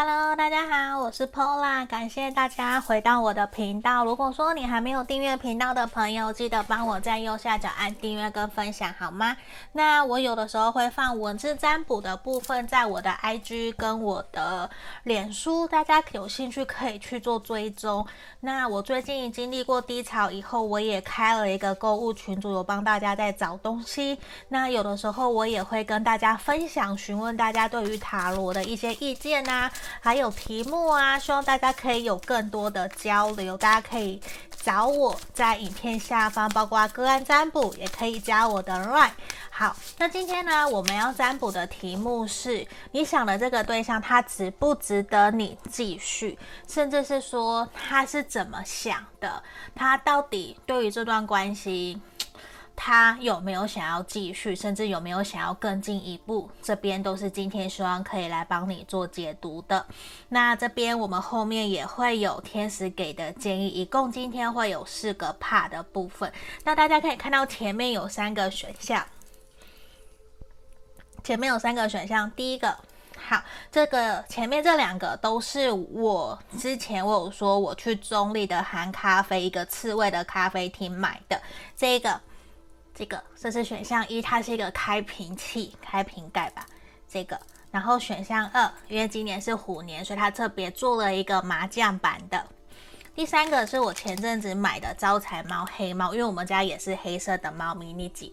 Hello，大家好，我是 Pola，感谢大家回到我的频道。如果说你还没有订阅频道的朋友，记得帮我在右下角按订阅跟分享，好吗？那我有的时候会放文字占卜的部分在我的 IG 跟我的脸书，大家有兴趣可以去做追踪。那我最近经历过低潮以后，我也开了一个购物群组，有帮大家在找东西。那有的时候我也会跟大家分享，询问大家对于塔罗的一些意见啊。还有题目啊，希望大家可以有更多的交流。大家可以找我在影片下方，包括个案占卜，也可以加我的 LINE。好，那今天呢，我们要占卜的题目是：你想的这个对象，他值不值得你继续？甚至是说他是怎么想的？他到底对于这段关系？他有没有想要继续，甚至有没有想要更进一步？这边都是今天希望可以来帮你做解读的。那这边我们后面也会有天使给的建议，一共今天会有四个 part 的部分。那大家可以看到前面有三个选项，前面有三个选项。第一个，好，这个前面这两个都是我之前我有说我去中立的韩咖啡一个刺猬的咖啡厅买的这个。这个这是选项一，它是一个开瓶器、开瓶盖吧。这个，然后选项二，因为今年是虎年，所以它特别做了一个麻将版的。第三个是我前阵子买的招财猫黑猫，因为我们家也是黑色的猫咪咪吉。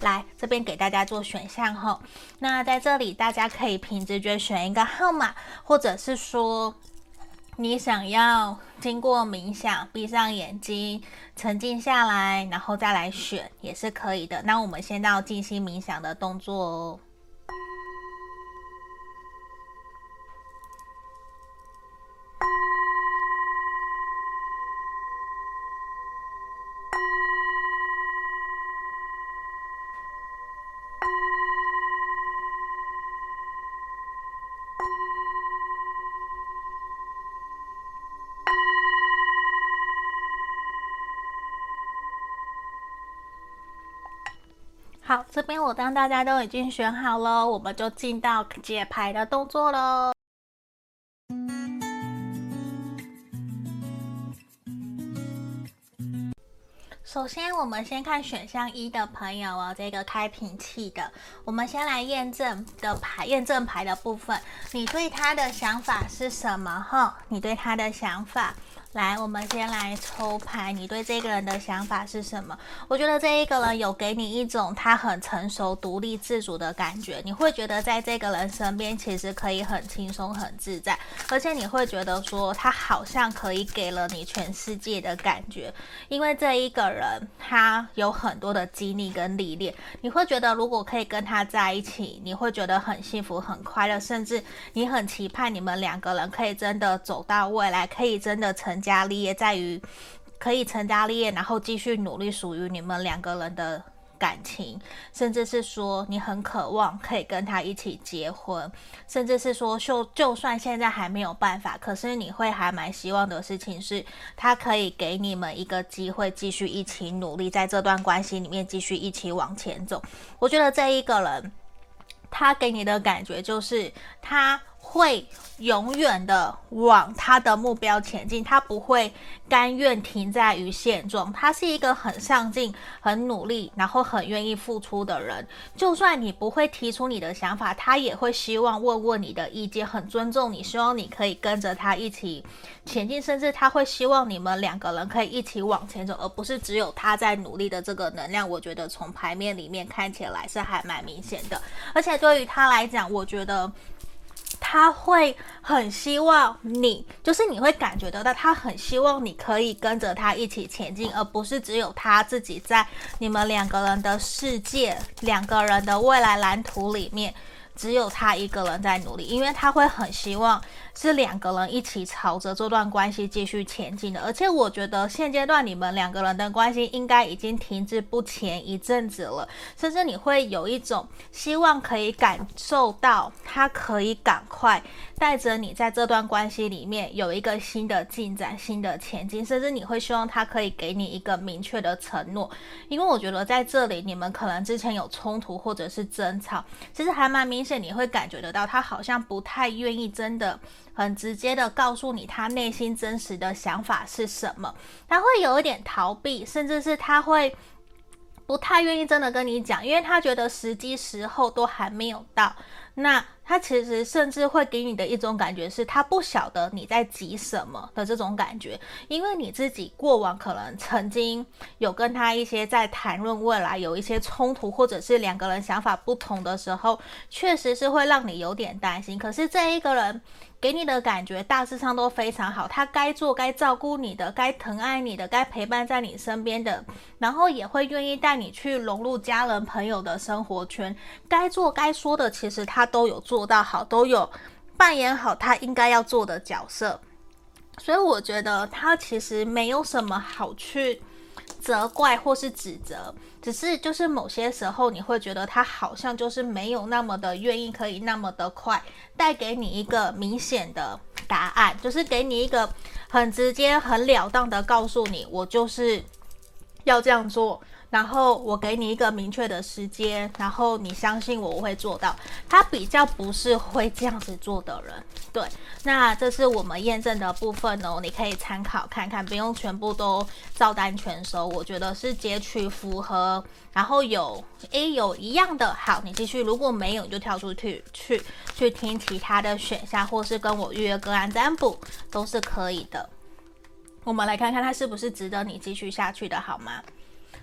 来这边给大家做选项后，那在这里大家可以凭直觉选一个号码，或者是说。你想要经过冥想，闭上眼睛，沉静下来，然后再来选，也是可以的。那我们先到静心冥想的动作哦。这边我当大家都已经选好了，我们就进到解牌的动作喽。首先，我们先看选项一的朋友哦，这个开瓶器的，我们先来验证的牌，验证牌的部分，你对他的想法是什么？哈，你对他的想法。来，我们先来抽牌。你对这个人的想法是什么？我觉得这一个人有给你一种他很成熟、独立自主的感觉。你会觉得在这个人身边其实可以很轻松、很自在，而且你会觉得说他好像可以给了你全世界的感觉。因为这一个人他有很多的经历跟历练，你会觉得如果可以跟他在一起，你会觉得很幸福、很快乐，甚至你很期盼你们两个人可以真的走到未来，可以真的成。成家立业在于可以成家立业，然后继续努力属于你们两个人的感情，甚至是说你很渴望可以跟他一起结婚，甚至是说就就算现在还没有办法，可是你会还蛮希望的事情是，他可以给你们一个机会，继续一起努力，在这段关系里面继续一起往前走。我觉得这一个人，他给你的感觉就是他。会永远的往他的目标前进，他不会甘愿停在于现状。他是一个很上进、很努力，然后很愿意付出的人。就算你不会提出你的想法，他也会希望问问你的意见，很尊重你，希望你可以跟着他一起前进，甚至他会希望你们两个人可以一起往前走，而不是只有他在努力的这个能量。我觉得从牌面里面看起来是还蛮明显的，而且对于他来讲，我觉得。他会很希望你，就是你会感觉得到，他很希望你可以跟着他一起前进，而不是只有他自己在你们两个人的世界、两个人的未来蓝图里面。只有他一个人在努力，因为他会很希望是两个人一起朝着这段关系继续前进的。而且我觉得现阶段你们两个人的关系应该已经停滞不前一阵子了，甚至你会有一种希望可以感受到他可以赶快带着你在这段关系里面有一个新的进展、新的前进，甚至你会希望他可以给你一个明确的承诺。因为我觉得在这里你们可能之前有冲突或者是争吵，其实还蛮明显。你会感觉得到，他好像不太愿意真的很直接的告诉你他内心真实的想法是什么，他会有一点逃避，甚至是他会不太愿意真的跟你讲，因为他觉得时机时候都还没有到。那他其实甚至会给你的一种感觉是，他不晓得你在急什么的这种感觉，因为你自己过往可能曾经有跟他一些在谈论未来有一些冲突，或者是两个人想法不同的时候，确实是会让你有点担心。可是这一个人给你的感觉大致上都非常好，他该做该照顾你的，该疼爱你的，该陪伴在你身边的，然后也会愿意带你去融入家人朋友的生活圈，该做该说的，其实他都有做。做到好，都有扮演好他应该要做的角色，所以我觉得他其实没有什么好去责怪或是指责，只是就是某些时候你会觉得他好像就是没有那么的愿意，可以那么的快带给你一个明显的答案，就是给你一个很直接、很了当的告诉你，我就是要这样做。然后我给你一个明确的时间，然后你相信我，我会做到。他比较不是会这样子做的人，对。那这是我们验证的部分哦，你可以参考看看，不用全部都照单全收。我觉得是截取符合，然后有诶有一样的，好，你继续。如果没有，你就跳出去去去听其他的选项，或是跟我预约个案占卜都是可以的。我们来看看他是不是值得你继续下去的，好吗？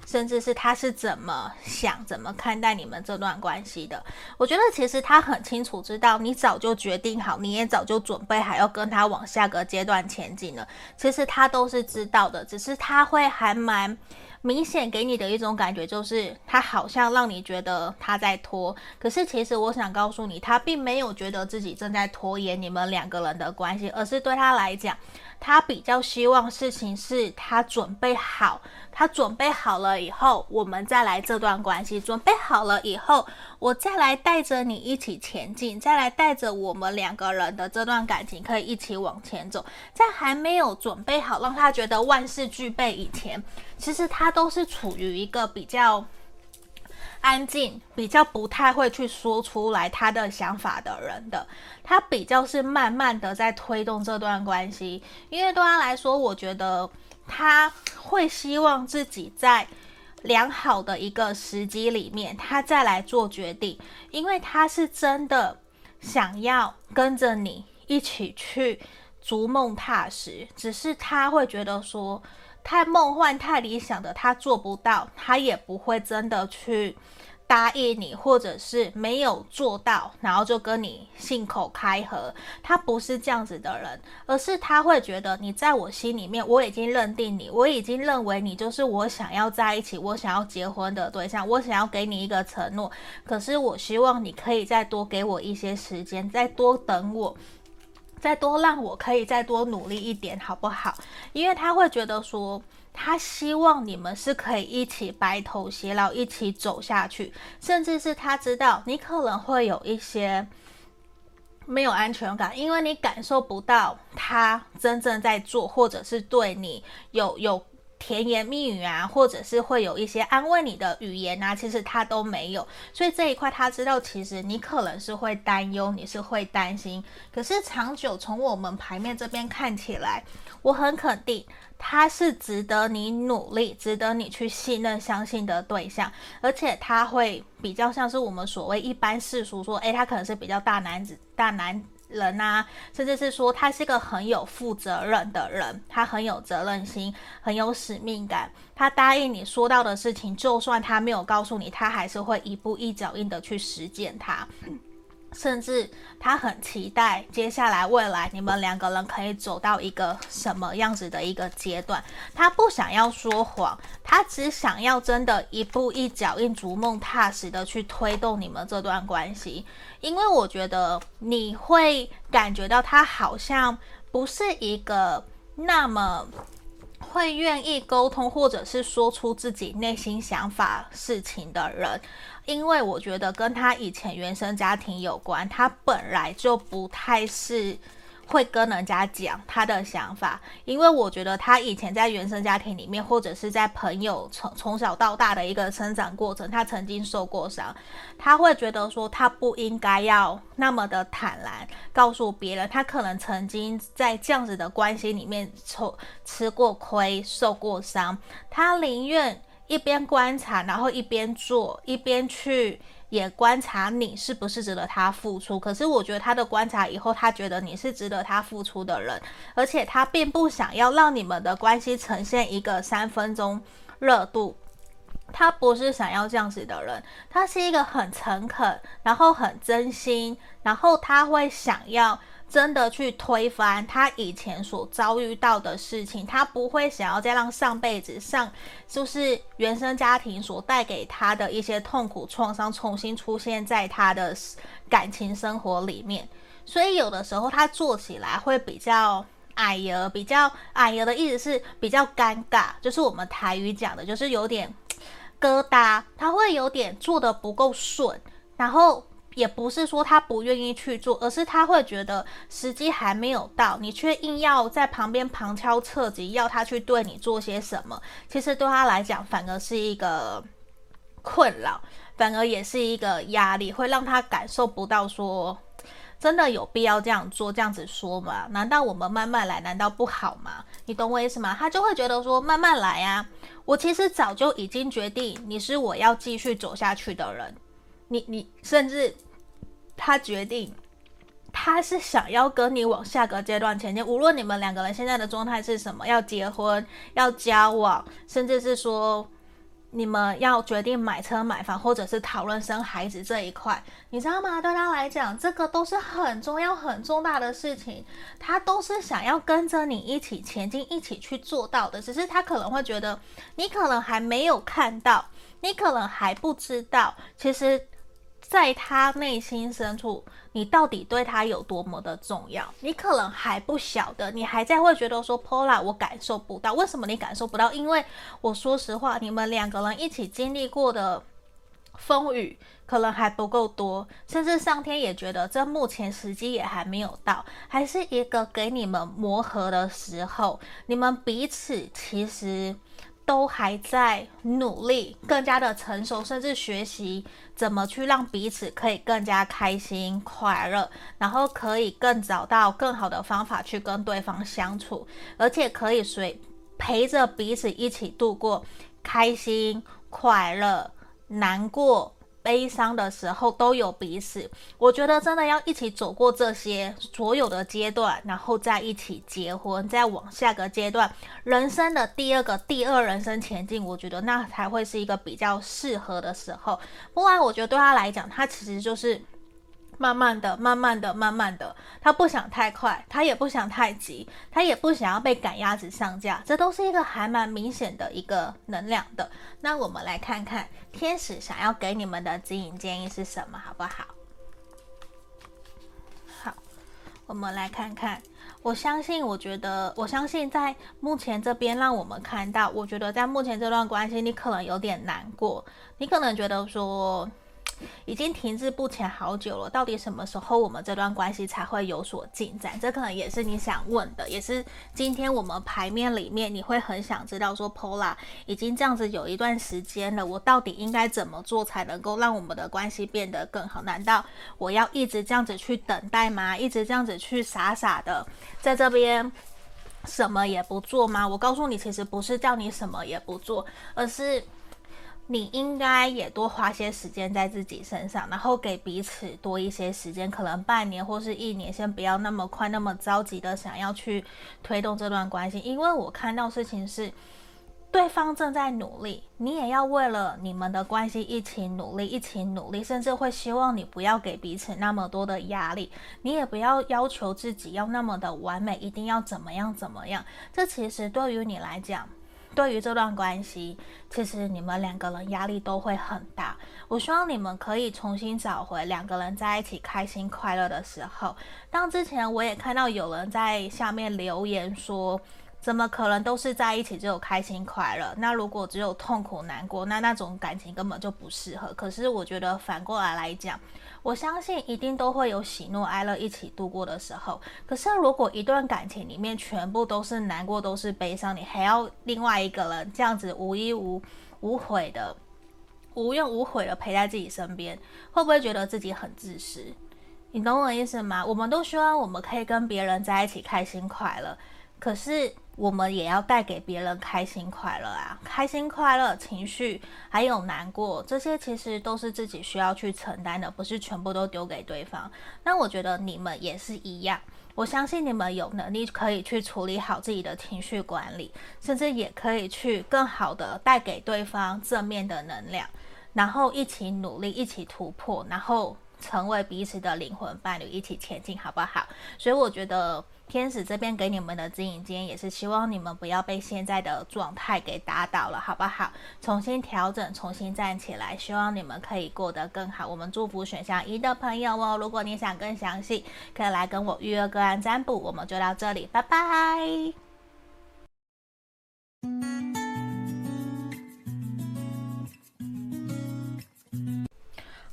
甚至是他是怎么想、怎么看待你们这段关系的？我觉得其实他很清楚知道，你早就决定好，你也早就准备好要跟他往下个阶段前进了。其实他都是知道的，只是他会还蛮明显给你的一种感觉，就是他好像让你觉得他在拖。可是其实我想告诉你，他并没有觉得自己正在拖延你们两个人的关系，而是对他来讲，他比较希望事情是他准备好。他准备好了以后，我们再来这段关系。准备好了以后，我再来带着你一起前进，再来带着我们两个人的这段感情可以一起往前走。在还没有准备好，让他觉得万事俱备以前，其实他都是处于一个比较安静、比较不太会去说出来他的想法的人的。他比较是慢慢的在推动这段关系，因为对他来说，我觉得。他会希望自己在良好的一个时机里面，他再来做决定，因为他是真的想要跟着你一起去逐梦踏实，只是他会觉得说太梦幻、太理想的他做不到，他也不会真的去。答应你，或者是没有做到，然后就跟你信口开河。他不是这样子的人，而是他会觉得你在我心里面，我已经认定你，我已经认为你就是我想要在一起，我想要结婚的对象，我想要给你一个承诺。可是我希望你可以再多给我一些时间，再多等我，再多让我可以再多努力一点，好不好？因为他会觉得说。他希望你们是可以一起白头偕老，一起走下去，甚至是他知道你可能会有一些没有安全感，因为你感受不到他真正在做，或者是对你有有。甜言蜜语啊，或者是会有一些安慰你的语言啊，其实他都没有，所以这一块他知道，其实你可能是会担忧，你是会担心。可是长久从我们牌面这边看起来，我很肯定他是值得你努力、值得你去信任、相信的对象，而且他会比较像是我们所谓一般世俗说，诶，他可能是比较大男子、大男。人呐，甚至是说他是个很有负责任的人，他很有责任心，很有使命感。他答应你说到的事情，就算他没有告诉你，他还是会一步一脚印的去实践它。甚至他很期待接下来未来你们两个人可以走到一个什么样子的一个阶段。他不想要说谎，他只想要真的一步一脚印、逐梦踏实的去推动你们这段关系。因为我觉得你会感觉到他好像不是一个那么会愿意沟通，或者是说出自己内心想法事情的人。因为我觉得跟他以前原生家庭有关，他本来就不太是会跟人家讲他的想法，因为我觉得他以前在原生家庭里面，或者是在朋友从从小到大的一个成长过程，他曾经受过伤，他会觉得说他不应该要那么的坦然告诉别人，他可能曾经在这样子的关系里面受吃过亏、受过伤，他宁愿一边观察，然后一边做，一边去。也观察你是不是值得他付出，可是我觉得他的观察以后，他觉得你是值得他付出的人，而且他并不想要让你们的关系呈现一个三分钟热度，他不是想要这样子的人，他是一个很诚恳，然后很真心，然后他会想要。真的去推翻他以前所遭遇到的事情，他不会想要再让上辈子上就是原生家庭所带给他的一些痛苦创伤重新出现在他的感情生活里面。所以有的时候他做起来会比较矮油，比较矮油的意思是比较尴尬，就是我们台语讲的，就是有点疙瘩，他会有点做的不够顺，然后。也不是说他不愿意去做，而是他会觉得时机还没有到，你却硬要在旁边旁敲侧击要他去对你做些什么，其实对他来讲反而是一个困扰，反而也是一个压力，会让他感受不到说真的有必要这样做，这样子说吗？难道我们慢慢来，难道不好吗？你懂我意思吗？他就会觉得说慢慢来啊，我其实早就已经决定你是我要继续走下去的人，你你甚至。他决定，他是想要跟你往下个阶段前进。无论你们两个人现在的状态是什么，要结婚、要交往，甚至是说你们要决定买车、买房，或者是讨论生孩子这一块，你知道吗？对他来讲，这个都是很重要、很重大的事情。他都是想要跟着你一起前进、一起去做到的。只是他可能会觉得，你可能还没有看到，你可能还不知道，其实。在他内心深处，你到底对他有多么的重要？你可能还不晓得，你还在会觉得说，Pola，我感受不到。为什么你感受不到？因为我说实话，你们两个人一起经历过的风雨可能还不够多，甚至上天也觉得这目前时机也还没有到，还是一个给你们磨合的时候。你们彼此其实。都还在努力，更加的成熟，甚至学习怎么去让彼此可以更加开心快乐，然后可以更找到更好的方法去跟对方相处，而且可以随陪着彼此一起度过开心快乐、难过。悲伤的时候都有彼此，我觉得真的要一起走过这些所有的阶段，然后再一起结婚，再往下个阶段，人生的第二个第二人生前进，我觉得那才会是一个比较适合的时候。不然，我觉得对他来讲，他其实就是。慢慢的，慢慢的，慢慢的，他不想太快，他也不想太急，他也不想要被赶鸭子上架，这都是一个还蛮明显的一个能量的。那我们来看看天使想要给你们的指引建议是什么，好不好？好，我们来看看。我相信，我觉得，我相信在目前这边让我们看到，我觉得在目前这段关系，你可能有点难过，你可能觉得说。已经停滞不前好久了，到底什么时候我们这段关系才会有所进展？这可能也是你想问的，也是今天我们牌面里面你会很想知道说 Pola 已经这样子有一段时间了，我到底应该怎么做才能够让我们的关系变得更好？难道我要一直这样子去等待吗？一直这样子去傻傻的在这边什么也不做吗？我告诉你，其实不是叫你什么也不做，而是。你应该也多花些时间在自己身上，然后给彼此多一些时间，可能半年或是一年，先不要那么快、那么着急的想要去推动这段关系。因为我看到事情是，对方正在努力，你也要为了你们的关系一起努力，一起努力，甚至会希望你不要给彼此那么多的压力，你也不要要求自己要那么的完美，一定要怎么样怎么样。这其实对于你来讲。对于这段关系，其实你们两个人压力都会很大。我希望你们可以重新找回两个人在一起开心快乐的时候。当之前我也看到有人在下面留言说，怎么可能都是在一起只有开心快乐？那如果只有痛苦难过，那那种感情根本就不适合。可是我觉得反过来来讲，我相信一定都会有喜怒哀乐一起度过的时候。可是如果一段感情里面全部都是难过，都是悲伤，你还要另外一个人这样子无依无无悔的、无怨无悔的陪在自己身边，会不会觉得自己很自私？你懂我意思吗？我们都希望我们可以跟别人在一起开心快乐，可是。我们也要带给别人开心快乐啊，开心快乐情绪还有难过，这些其实都是自己需要去承担的，不是全部都丢给对方。那我觉得你们也是一样，我相信你们有能力可以去处理好自己的情绪管理，甚至也可以去更好的带给对方正面的能量，然后一起努力，一起突破，然后成为彼此的灵魂伴侣，一起前进，好不好？所以我觉得。天使这边给你们的指引，今天也是希望你们不要被现在的状态给打倒了，好不好？重新调整，重新站起来，希望你们可以过得更好。我们祝福选项一的朋友哦。如果你想更详细，可以来跟我预约个案占卜。我们就到这里，拜拜。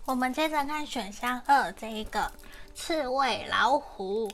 我们接着看选项二，这一个刺猬老虎。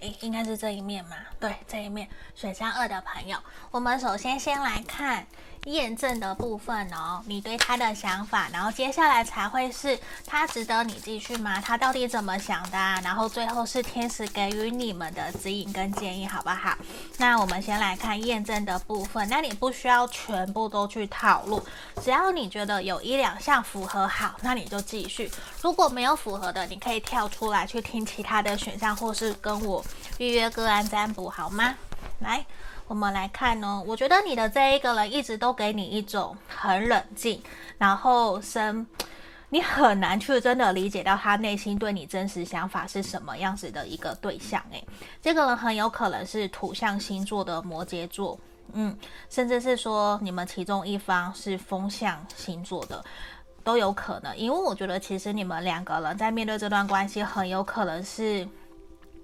诶，应该是这一面嘛？对，这一面选项二的朋友，我们首先先来看。验证的部分哦，你对他的想法，然后接下来才会是他值得你继续吗？他到底怎么想的啊？然后最后是天使给予你们的指引跟建议，好不好？那我们先来看验证的部分，那你不需要全部都去套路，只要你觉得有一两项符合好，那你就继续。如果没有符合的，你可以跳出来去听其他的选项，或是跟我预约个案占卜，好吗？来。我们来看哦，我觉得你的这一个人一直都给你一种很冷静，然后生，你很难去真的理解到他内心对你真实想法是什么样子的一个对象。诶，这个人很有可能是土象星座的摩羯座，嗯，甚至是说你们其中一方是风象星座的，都有可能。因为我觉得其实你们两个人在面对这段关系，很有可能是。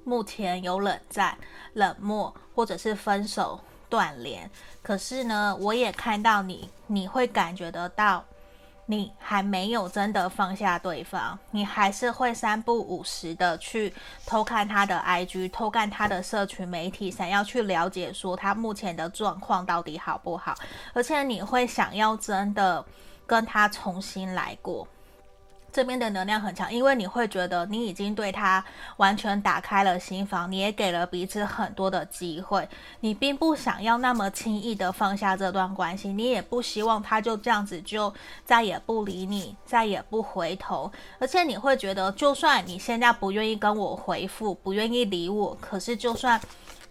目前有冷战、冷漠，或者是分手、断联。可是呢，我也看到你，你会感觉得到，你还没有真的放下对方，你还是会三不五时的去偷看他的 IG，偷看他的社群媒体，想要去了解说他目前的状况到底好不好。而且你会想要真的跟他重新来过。这边的能量很强，因为你会觉得你已经对他完全打开了心房，你也给了彼此很多的机会，你并不想要那么轻易的放下这段关系，你也不希望他就这样子就再也不理你，再也不回头，而且你会觉得，就算你现在不愿意跟我回复，不愿意理我，可是就算。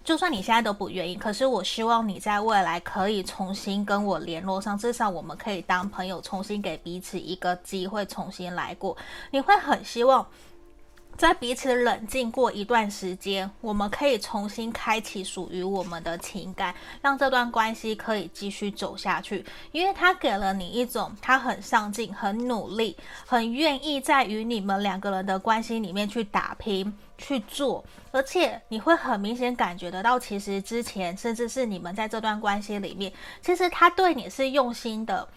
就算你现在都不愿意，可是我希望你在未来可以重新跟我联络上，至少我们可以当朋友，重新给彼此一个机会，重新来过。你会很希望。在彼此冷静过一段时间，我们可以重新开启属于我们的情感，让这段关系可以继续走下去。因为他给了你一种他很上进、很努力、很愿意在与你们两个人的关系里面去打拼、去做，而且你会很明显感觉得到，其实之前甚至是你们在这段关系里面，其实他对你是用心的。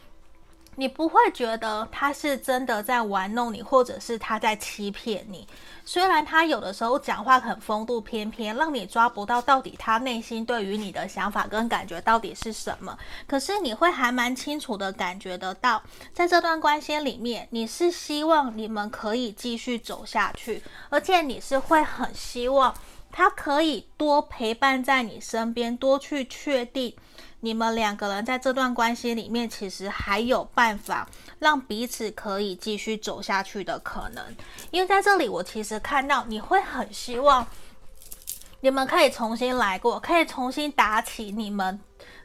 你不会觉得他是真的在玩弄你，或者是他在欺骗你。虽然他有的时候讲话很风度翩翩，让你抓不到到底他内心对于你的想法跟感觉到底是什么，可是你会还蛮清楚的感觉得到，在这段关系里面，你是希望你们可以继续走下去，而且你是会很希望他可以多陪伴在你身边，多去确定。你们两个人在这段关系里面，其实还有办法让彼此可以继续走下去的可能。因为在这里，我其实看到你会很希望你们可以重新来过，可以重新打起你们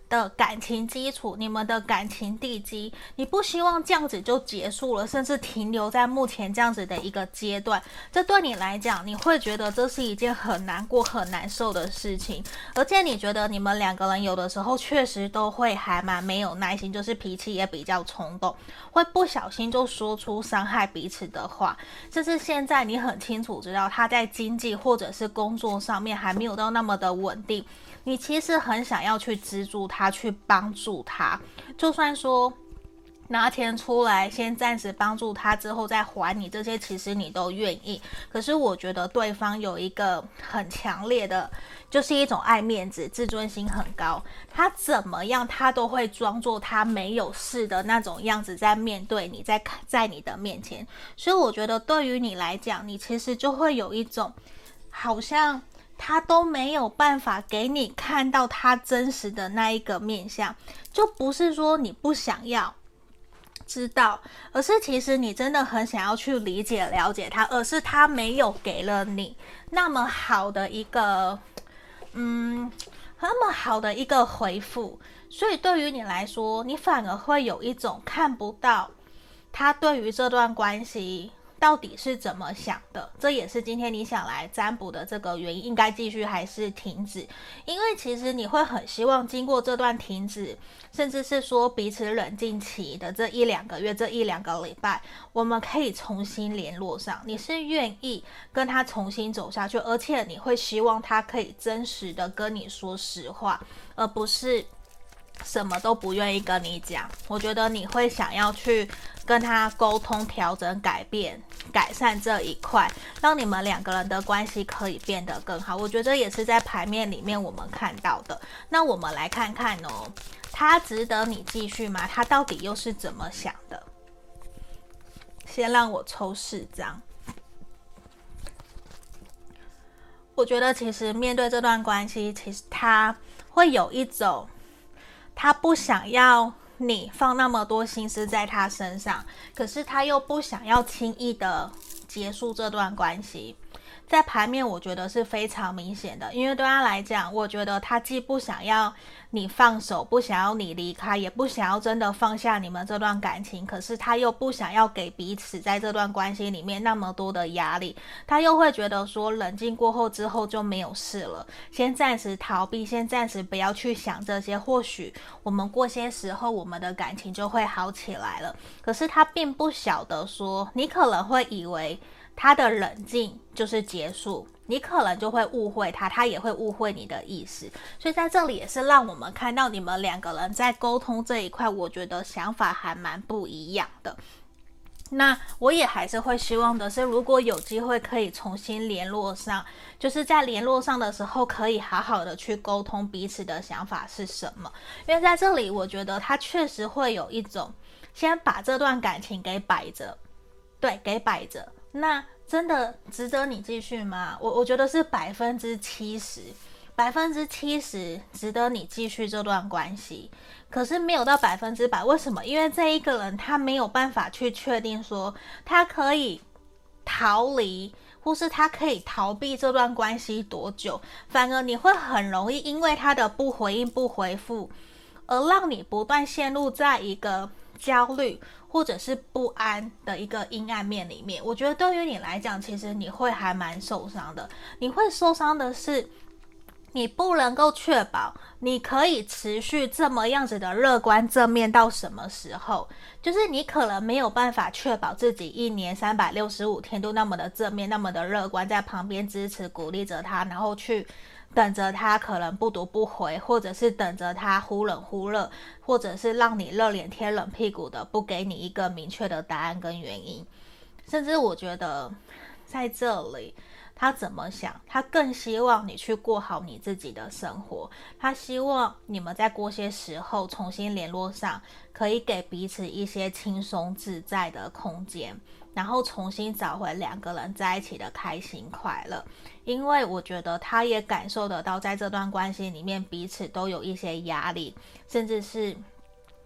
的感情基础，你们的感情地基，你不希望这样子就结束了，甚至停留在目前这样子的一个阶段。这对你来讲，你会觉得这是一件很难过、很难受的事情，而且你觉得你们两个人有的时候确实都会还蛮没有耐心，就是脾气也比较冲动，会不小心就说出伤害彼此的话。这是现在你很清楚知道他在经济或者是工作上面还没有到那么的稳定。你其实很想要去资助他，去帮助他，就算说拿钱出来先暂时帮助他，之后再还你，这些其实你都愿意。可是我觉得对方有一个很强烈的，就是一种爱面子、自尊心很高，他怎么样他都会装作他没有事的那种样子在面对你，在在你的面前。所以我觉得对于你来讲，你其实就会有一种好像。他都没有办法给你看到他真实的那一个面相，就不是说你不想要知道，而是其实你真的很想要去理解了解他，而是他没有给了你那么好的一个，嗯，那么好的一个回复，所以对于你来说，你反而会有一种看不到他对于这段关系。到底是怎么想的？这也是今天你想来占卜的这个原因，应该继续还是停止？因为其实你会很希望经过这段停止，甚至是说彼此冷静期的这一两个月、这一两个礼拜，我们可以重新联络上。你是愿意跟他重新走下去，而且你会希望他可以真实的跟你说实话，而不是。什么都不愿意跟你讲，我觉得你会想要去跟他沟通、调整、改变、改善这一块，让你们两个人的关系可以变得更好。我觉得也是在牌面里面我们看到的。那我们来看看哦，他值得你继续吗？他到底又是怎么想的？先让我抽四张。我觉得其实面对这段关系，其实他会有一种。他不想要你放那么多心思在他身上，可是他又不想要轻易的结束这段关系。在牌面，我觉得是非常明显的，因为对他来讲，我觉得他既不想要你放手，不想要你离开，也不想要真的放下你们这段感情，可是他又不想要给彼此在这段关系里面那么多的压力，他又会觉得说，冷静过后之后就没有事了，先暂时逃避，先暂时不要去想这些，或许我们过些时候，我们的感情就会好起来了。可是他并不晓得说，你可能会以为。他的冷静就是结束，你可能就会误会他，他也会误会你的意思。所以在这里也是让我们看到你们两个人在沟通这一块，我觉得想法还蛮不一样的。那我也还是会希望的是，如果有机会可以重新联络上，就是在联络上的时候，可以好好的去沟通彼此的想法是什么。因为在这里，我觉得他确实会有一种先把这段感情给摆着，对，给摆着。那真的值得你继续吗？我我觉得是百分之七十，百分之七十值得你继续这段关系，可是没有到百分之百。为什么？因为这一个人他没有办法去确定说他可以逃离，或是他可以逃避这段关系多久，反而你会很容易因为他的不回应、不回复，而让你不断陷入在一个焦虑。或者是不安的一个阴暗面里面，我觉得对于你来讲，其实你会还蛮受伤的。你会受伤的是，你不能够确保你可以持续这么样子的乐观正面到什么时候。就是你可能没有办法确保自己一年三百六十五天都那么的正面，那么的乐观，在旁边支持鼓励着他，然后去。等着他可能不读不回，或者是等着他忽冷忽热，或者是让你热脸贴冷屁股的，不给你一个明确的答案跟原因。甚至我觉得在这里，他怎么想？他更希望你去过好你自己的生活。他希望你们在过些时候重新联络上，可以给彼此一些轻松自在的空间。然后重新找回两个人在一起的开心快乐，因为我觉得他也感受得到，在这段关系里面彼此都有一些压力，甚至是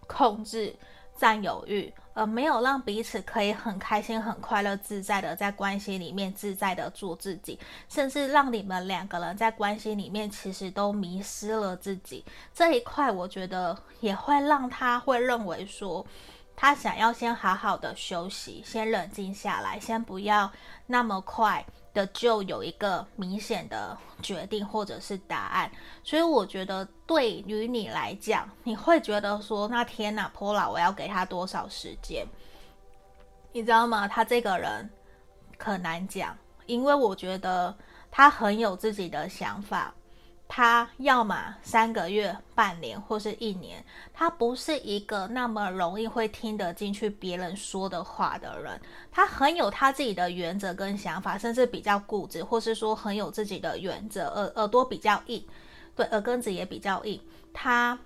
控制、占有欲，而没有让彼此可以很开心、很快乐、自在的在关系里面自在的做自己，甚至让你们两个人在关系里面其实都迷失了自己。这一块，我觉得也会让他会认为说，他想要先好好的休息，先冷静下来，先不要那么快。的就有一个明显的决定或者是答案，所以我觉得对于你来讲，你会觉得说，那天哪波老我要给他多少时间？你知道吗？他这个人可难讲，因为我觉得他很有自己的想法。他要么三个月、半年或是一年，他不是一个那么容易会听得进去别人说的话的人。他很有他自己的原则跟想法，甚至比较固执，或是说很有自己的原则。耳耳朵比较硬，对，耳根子也比较硬。他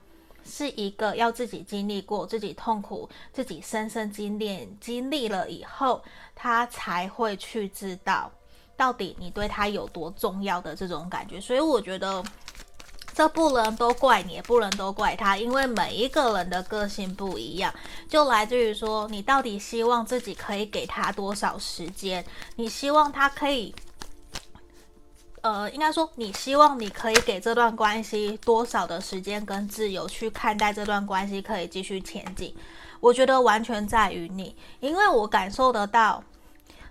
是一个要自己经历过、自己痛苦、自己深深经历经历了以后，他才会去知道。到底你对他有多重要的这种感觉，所以我觉得这不能都怪你，也不能都怪他，因为每一个人的个性不一样，就来自于说你到底希望自己可以给他多少时间，你希望他可以，呃，应该说你希望你可以给这段关系多少的时间跟自由去看待这段关系可以继续前进，我觉得完全在于你，因为我感受得到。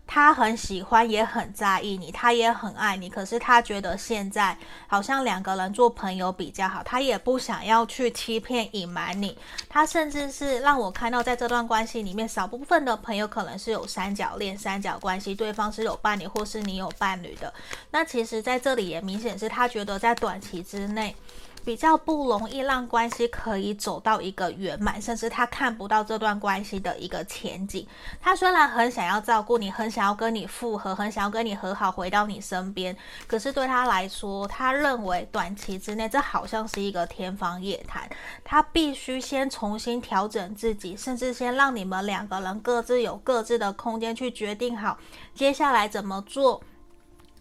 他很喜欢，也很在意你，他也很爱你。可是他觉得现在好像两个人做朋友比较好，他也不想要去欺骗、隐瞒你。他甚至是让我看到，在这段关系里面，少部分的朋友可能是有三角恋、三角关系，对方是有伴侣，或是你有伴侣的。那其实在这里也明显是他觉得在短期之内。比较不容易让关系可以走到一个圆满，甚至他看不到这段关系的一个前景。他虽然很想要照顾你，很想要跟你复合，很想要跟你和好，回到你身边，可是对他来说，他认为短期之内这好像是一个天方夜谭。他必须先重新调整自己，甚至先让你们两个人各自有各自的空间去决定好接下来怎么做。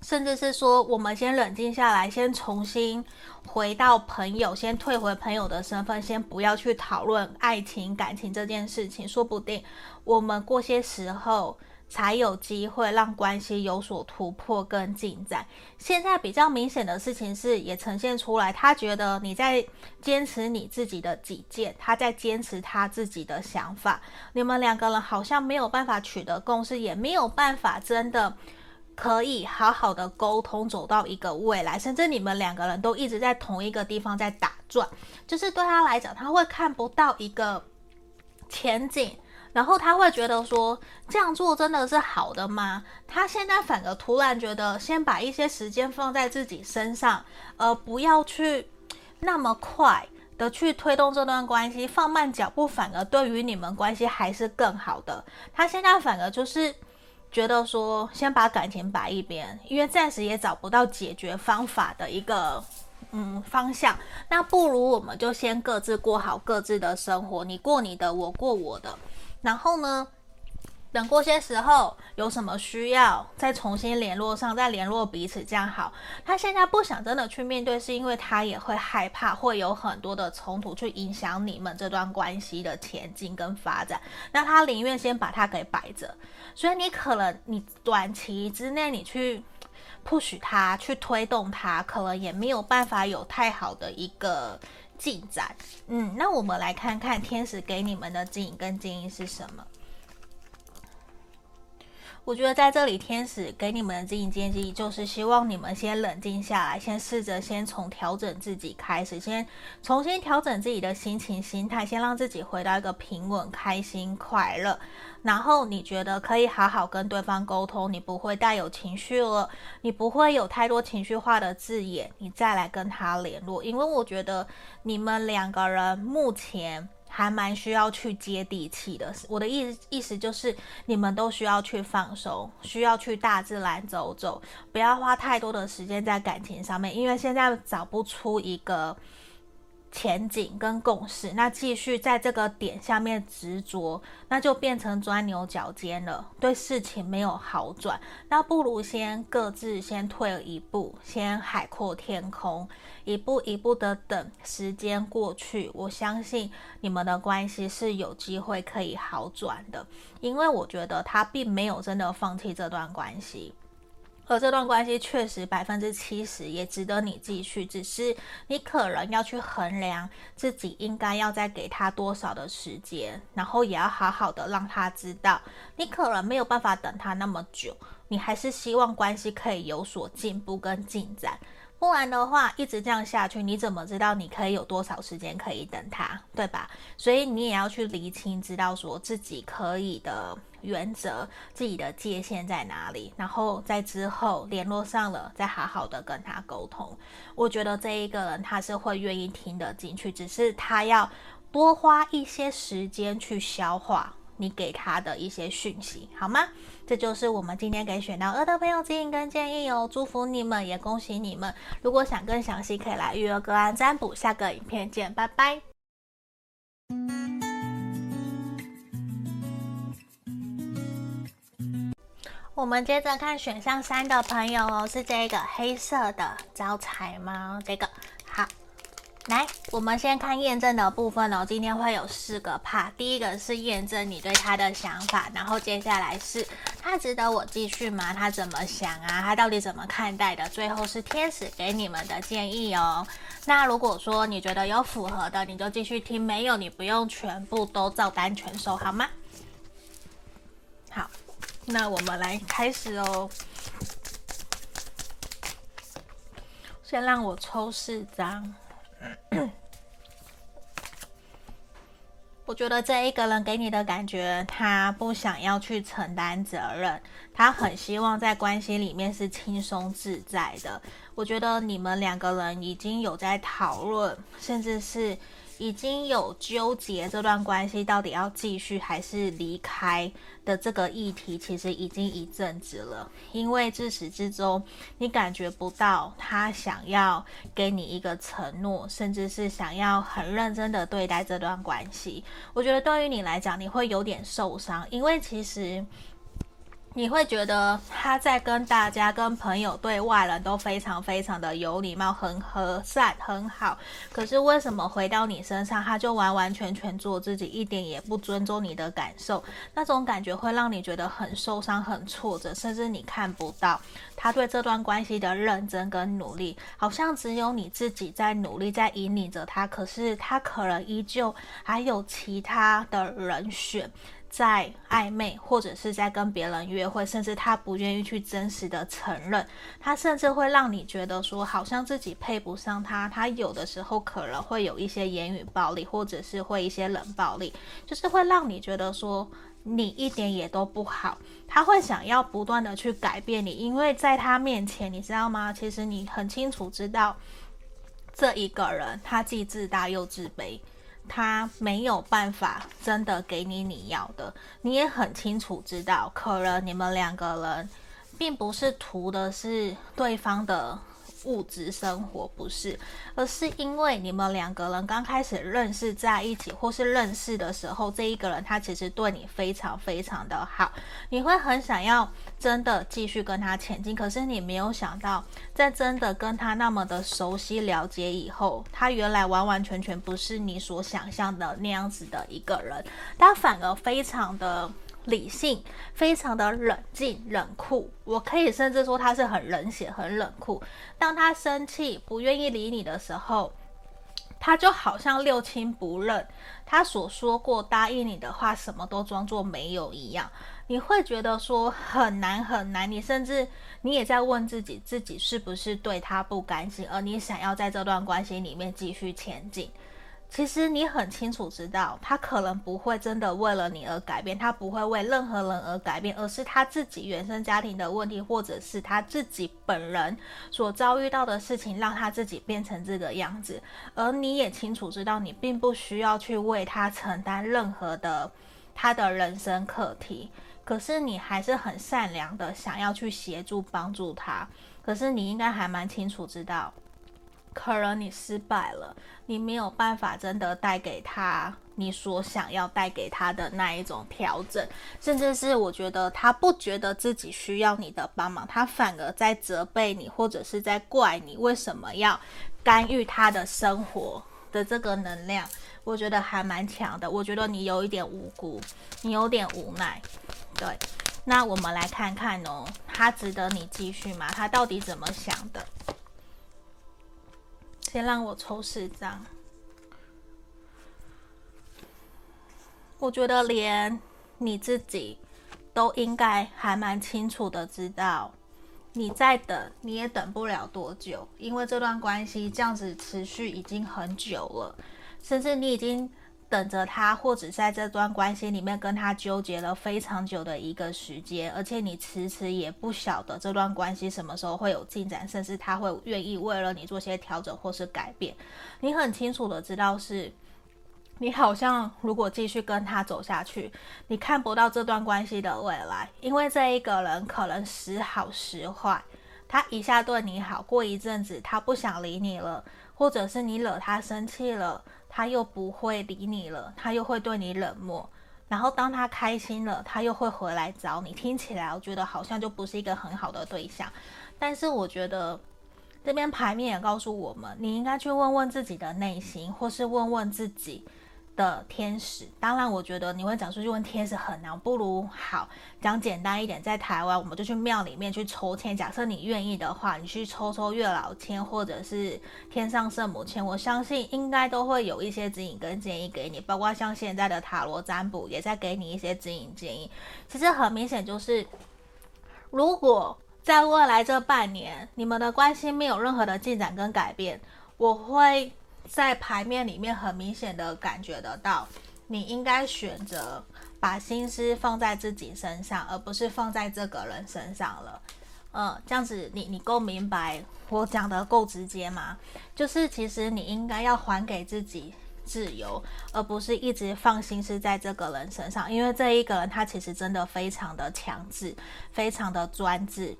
甚至是说，我们先冷静下来，先重新回到朋友，先退回朋友的身份，先不要去讨论爱情、感情这件事情。说不定我们过些时候才有机会让关系有所突破跟进展。现在比较明显的事情是，也呈现出来，他觉得你在坚持你自己的己见，他在坚持他自己的想法。你们两个人好像没有办法取得共识，也没有办法真的。可以好好的沟通，走到一个未来，甚至你们两个人都一直在同一个地方在打转，就是对他来讲，他会看不到一个前景，然后他会觉得说，这样做真的是好的吗？他现在反而突然觉得，先把一些时间放在自己身上，而不要去那么快的去推动这段关系，放慢脚步，反而对于你们关系还是更好的。他现在反而就是。觉得说先把感情摆一边，因为暂时也找不到解决方法的一个嗯方向，那不如我们就先各自过好各自的生活，你过你的，我过我的，然后呢，等过些时候有什么需要，再重新联络上，再联络彼此，这样好。他现在不想真的去面对，是因为他也会害怕，会有很多的冲突去影响你们这段关系的前进跟发展。那他宁愿先把它给摆着。所以你可能你短期之内你去 push 他，去推动他，可能也没有办法有太好的一个进展。嗯，那我们来看看天使给你们的指引跟建议是什么。我觉得在这里，天使给你们的指引建议就是希望你们先冷静下来，先试着先从调整自己开始，先重新调整自己的心情、心态，先让自己回到一个平稳、开心、快乐。然后你觉得可以好好跟对方沟通，你不会带有情绪了，你不会有太多情绪化的字眼，你再来跟他联络。因为我觉得你们两个人目前。还蛮需要去接地气的。我的意思意思就是，你们都需要去放松，需要去大自然走走，不要花太多的时间在感情上面，因为现在找不出一个前景跟共识，那继续在这个点下面执着，那就变成钻牛角尖了，对事情没有好转。那不如先各自先退了一步，先海阔天空，一步一步的等时间过去。我相信你们的关系是有机会可以好转的，因为我觉得他并没有真的放弃这段关系。而这段关系确实百分之七十也值得你继续，只是你可能要去衡量自己应该要再给他多少的时间，然后也要好好的让他知道，你可能没有办法等他那么久，你还是希望关系可以有所进步跟进展。不然的话，一直这样下去，你怎么知道你可以有多少时间可以等他，对吧？所以你也要去厘清，知道说自己可以的原则，自己的界限在哪里，然后在之后联络上了，再好好的跟他沟通。我觉得这一个人他是会愿意听得进去，只是他要多花一些时间去消化你给他的一些讯息，好吗？这就是我们今天给选到二的朋友指引跟建议哦，祝福你们，也恭喜你们。如果想更详细，可以来预约个案占卜。下个影片见，拜拜。我们接着看选项三的朋友哦，是这个黑色的招财猫，这个。来，我们先看验证的部分哦。今天会有四个帕第一个是验证你对他的想法，然后接下来是他值得我继续吗？他怎么想啊？他到底怎么看待的？最后是天使给你们的建议哦。那如果说你觉得有符合的，你就继续听；没有，你不用全部都照单全收，好吗？好，那我们来开始哦。先让我抽四张。我觉得这一个人给你的感觉，他不想要去承担责任，他很希望在关系里面是轻松自在的。我觉得你们两个人已经有在讨论，甚至是。已经有纠结这段关系到底要继续还是离开的这个议题，其实已经一阵子了。因为自始至终，你感觉不到他想要给你一个承诺，甚至是想要很认真的对待这段关系。我觉得对于你来讲，你会有点受伤，因为其实。你会觉得他在跟大家、跟朋友、对外人都非常非常的有礼貌、很和善、很好。可是为什么回到你身上，他就完完全全做自己，一点也不尊重你的感受？那种感觉会让你觉得很受伤、很挫折，甚至你看不到他对这段关系的认真跟努力，好像只有你自己在努力，在引领着他。可是他可能依旧还有其他的人选。在暧昧，或者是在跟别人约会，甚至他不愿意去真实的承认，他甚至会让你觉得说，好像自己配不上他。他有的时候可能会有一些言语暴力，或者是会一些冷暴力，就是会让你觉得说，你一点也都不好。他会想要不断的去改变你，因为在他面前，你知道吗？其实你很清楚知道，这一个人他既自大又自卑。他没有办法真的给你你要的，你也很清楚知道，可能你们两个人并不是图的是对方的。物质生活不是，而是因为你们两个人刚开始认识在一起，或是认识的时候，这一个人他其实对你非常非常的好，你会很想要真的继续跟他前进。可是你没有想到，在真的跟他那么的熟悉了解以后，他原来完完全全不是你所想象的那样子的一个人，他反而非常的。理性，非常的冷静冷酷，我可以甚至说他是很冷血、很冷酷。当他生气、不愿意理你的时候，他就好像六亲不认，他所说过答应你的话，什么都装作没有一样。你会觉得说很难很难，你甚至你也在问自己，自己是不是对他不甘心，而你想要在这段关系里面继续前进。其实你很清楚知道，他可能不会真的为了你而改变，他不会为任何人而改变，而是他自己原生家庭的问题，或者是他自己本人所遭遇到的事情，让他自己变成这个样子。而你也清楚知道，你并不需要去为他承担任何的他的人生课题，可是你还是很善良的想要去协助帮助他。可是你应该还蛮清楚知道。可能你失败了，你没有办法真的带给他你所想要带给他的那一种调整，甚至是我觉得他不觉得自己需要你的帮忙，他反而在责备你，或者是在怪你为什么要干预他的生活的这个能量，我觉得还蛮强的。我觉得你有一点无辜，你有点无奈，对。那我们来看看哦，他值得你继续吗？他到底怎么想的？先让我抽四张。我觉得连你自己都应该还蛮清楚的知道，你在等，你也等不了多久，因为这段关系这样子持续已经很久了，甚至你已经。等着他，或者在这段关系里面跟他纠结了非常久的一个时间，而且你迟迟也不晓得这段关系什么时候会有进展，甚至他会愿意为了你做些调整或是改变。你很清楚的知道是，你好像如果继续跟他走下去，你看不到这段关系的未来，因为这一个人可能时好时坏，他一下对你好，过一阵子他不想理你了，或者是你惹他生气了。他又不会理你了，他又会对你冷漠，然后当他开心了，他又会回来找你。听起来我觉得好像就不是一个很好的对象，但是我觉得这边牌面也告诉我们，你应该去问问自己的内心，或是问问自己。的天使，当然，我觉得你会讲出去问天使很难，不如好讲简单一点，在台湾我们就去庙里面去抽签。假设你愿意的话，你去抽抽月老签或者是天上圣母签，我相信应该都会有一些指引跟建议给你。包括像现在的塔罗占卜也在给你一些指引建议。其实很明显就是，如果在未来这半年你们的关系没有任何的进展跟改变，我会。在牌面里面很明显的感觉得到，你应该选择把心思放在自己身上，而不是放在这个人身上了。嗯，这样子你你够明白我讲的够直接吗？就是其实你应该要还给自己自由，而不是一直放心思在这个人身上，因为这一个人他其实真的非常的强制，非常的专制，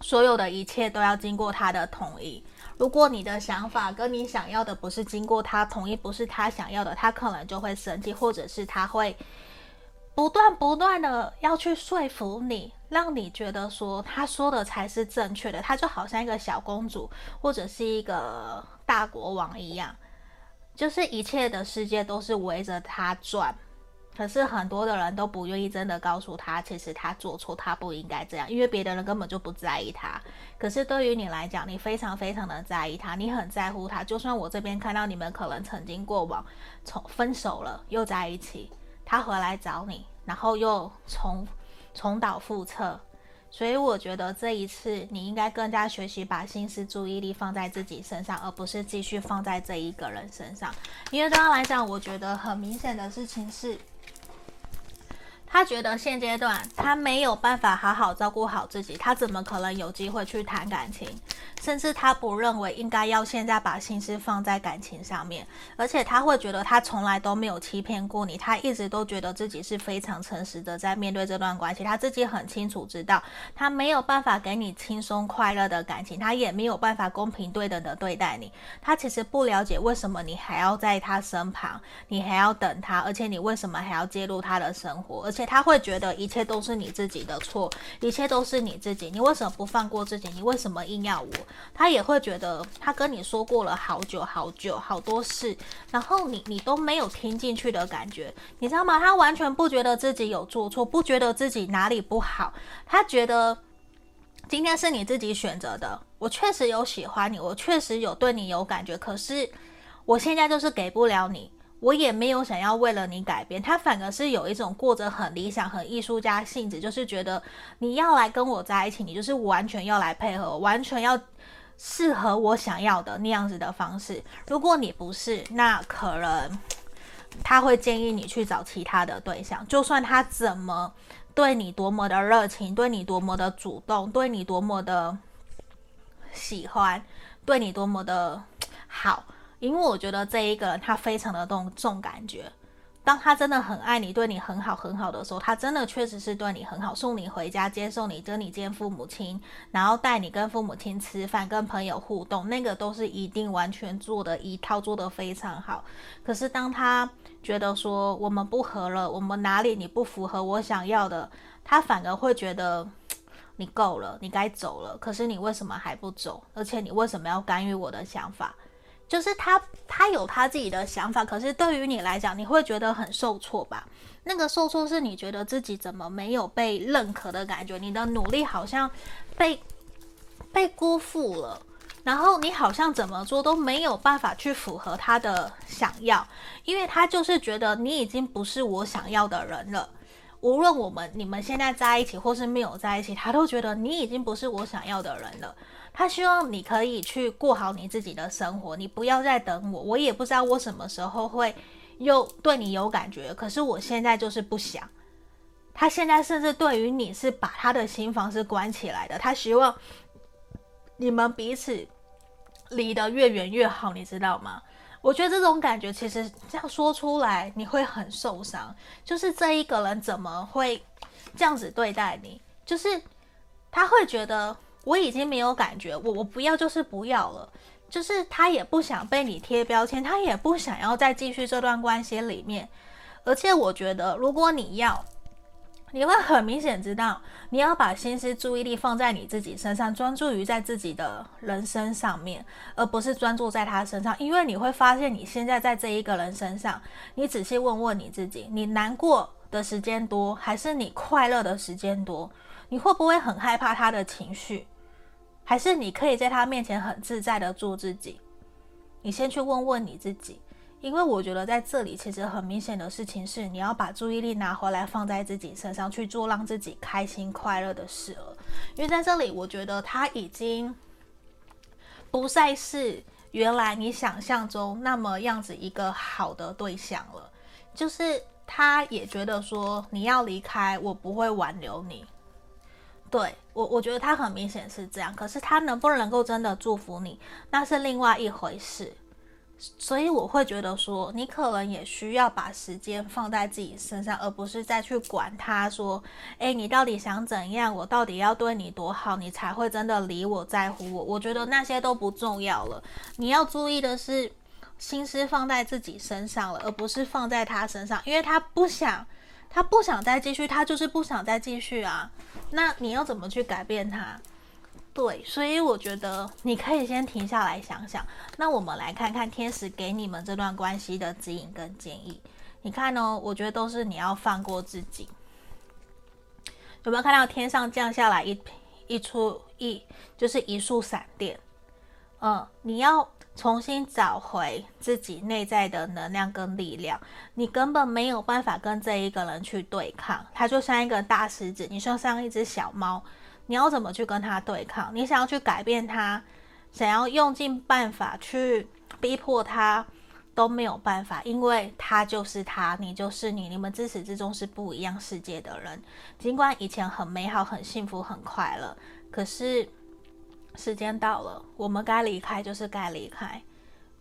所有的一切都要经过他的同意。如果你的想法跟你想要的不是经过他同意，不是他想要的，他可能就会生气，或者是他会不断不断的要去说服你，让你觉得说他说的才是正确的。他就好像一个小公主或者是一个大国王一样，就是一切的世界都是围着他转。可是很多的人都不愿意真的告诉他，其实他做错，他不应该这样，因为别的人根本就不在意他。可是对于你来讲，你非常非常的在意他，你很在乎他。就算我这边看到你们可能曾经过往，从分手了又在一起，他回来找你，然后又重重蹈覆辙。所以我觉得这一次你应该更加学习把心思注意力放在自己身上，而不是继续放在这一个人身上。因为对他来讲，我觉得很明显的事情是。他觉得现阶段他没有办法好好照顾好自己，他怎么可能有机会去谈感情？甚至他不认为应该要现在把心思放在感情上面，而且他会觉得他从来都没有欺骗过你，他一直都觉得自己是非常诚实的在面对这段关系，他自己很清楚知道他没有办法给你轻松快乐的感情，他也没有办法公平对等的对待你，他其实不了解为什么你还要在他身旁，你还要等他，而且你为什么还要介入他的生活，而且。他会觉得一切都是你自己的错，一切都是你自己，你为什么不放过自己？你为什么硬要我？他也会觉得他跟你说过了好久好久好多事，然后你你都没有听进去的感觉，你知道吗？他完全不觉得自己有做错，不觉得自己哪里不好，他觉得今天是你自己选择的。我确实有喜欢你，我确实有对你有感觉，可是我现在就是给不了你。我也没有想要为了你改变，他反而是有一种过着很理想、很艺术家性质，就是觉得你要来跟我在一起，你就是完全要来配合，完全要适合我想要的那样子的方式。如果你不是，那可能他会建议你去找其他的对象，就算他怎么对你多么的热情，对你多么的主动，对你多么的喜欢，对你多么的好。因为我觉得这一个人他非常的重重感觉，当他真的很爱你，对你很好很好的时候，他真的确实是对你很好，送你回家，接受你，跟你见父母亲，然后带你跟父母亲吃饭，跟朋友互动，那个都是一定完全做的一套，做得非常好。可是当他觉得说我们不合了，我们哪里你不符合我想要的，他反而会觉得 你够了，你该走了。可是你为什么还不走？而且你为什么要干预我的想法？就是他，他有他自己的想法，可是对于你来讲，你会觉得很受挫吧？那个受挫是你觉得自己怎么没有被认可的感觉，你的努力好像被被辜负了，然后你好像怎么做都没有办法去符合他的想要，因为他就是觉得你已经不是我想要的人了。无论我们你们现在在一起或是没有在一起，他都觉得你已经不是我想要的人了。他希望你可以去过好你自己的生活，你不要再等我。我也不知道我什么时候会又对你有感觉，可是我现在就是不想。他现在甚至对于你是把他的心房是关起来的，他希望你们彼此离得越远越好，你知道吗？我觉得这种感觉其实这样说出来你会很受伤，就是这一个人怎么会这样子对待你？就是他会觉得。我已经没有感觉，我我不要就是不要了，就是他也不想被你贴标签，他也不想要再继续这段关系里面。而且我觉得，如果你要，你会很明显知道，你要把心思注意力放在你自己身上，专注于在自己的人生上面，而不是专注在他身上。因为你会发现，你现在在这一个人身上，你仔细问问你自己，你难过的时间多，还是你快乐的时间多？你会不会很害怕他的情绪？还是你可以在他面前很自在的做自己，你先去问问你自己，因为我觉得在这里其实很明显的事情是，你要把注意力拿回来放在自己身上去做让自己开心快乐的事了。因为在这里，我觉得他已经不再是原来你想象中那么样子一个好的对象了，就是他也觉得说你要离开，我不会挽留你。对我，我觉得他很明显是这样，可是他能不能够真的祝福你，那是另外一回事。所以我会觉得说，你可能也需要把时间放在自己身上，而不是再去管他说，诶，你到底想怎样？我到底要对你多好，你才会真的理我在乎我？我觉得那些都不重要了。你要注意的是，心思放在自己身上了，而不是放在他身上，因为他不想。他不想再继续，他就是不想再继续啊。那你要怎么去改变他？对，所以我觉得你可以先停下来想想。那我们来看看天使给你们这段关系的指引跟建议。你看哦，我觉得都是你要放过自己。有没有看到天上降下来一一出一就是一束闪电？嗯，你要。重新找回自己内在的能量跟力量，你根本没有办法跟这一个人去对抗，他就像一个大狮子，你就像一只小猫，你要怎么去跟他对抗？你想要去改变他，想要用尽办法去逼迫他，都没有办法，因为他就是他，你就是你，你们自始至终是不一样世界的人。尽管以前很美好、很幸福、很快乐，可是。时间到了，我们该离开就是该离开。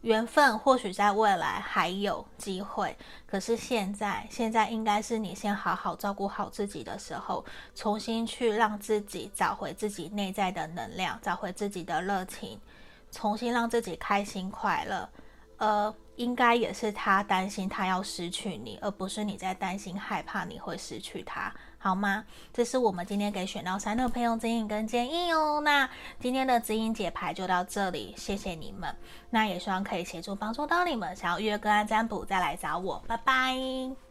缘分或许在未来还有机会，可是现在，现在应该是你先好好照顾好自己的时候，重新去让自己找回自己内在的能量，找回自己的热情，重新让自己开心快乐。呃，应该也是他担心他要失去你，而不是你在担心害怕你会失去他。好吗？这是我们今天给选到三的朋友指引跟建议哦。那今天的指引解牌就到这里，谢谢你们。那也希望可以协助帮助到你们。想要预约个案占卜，再来找我。拜拜。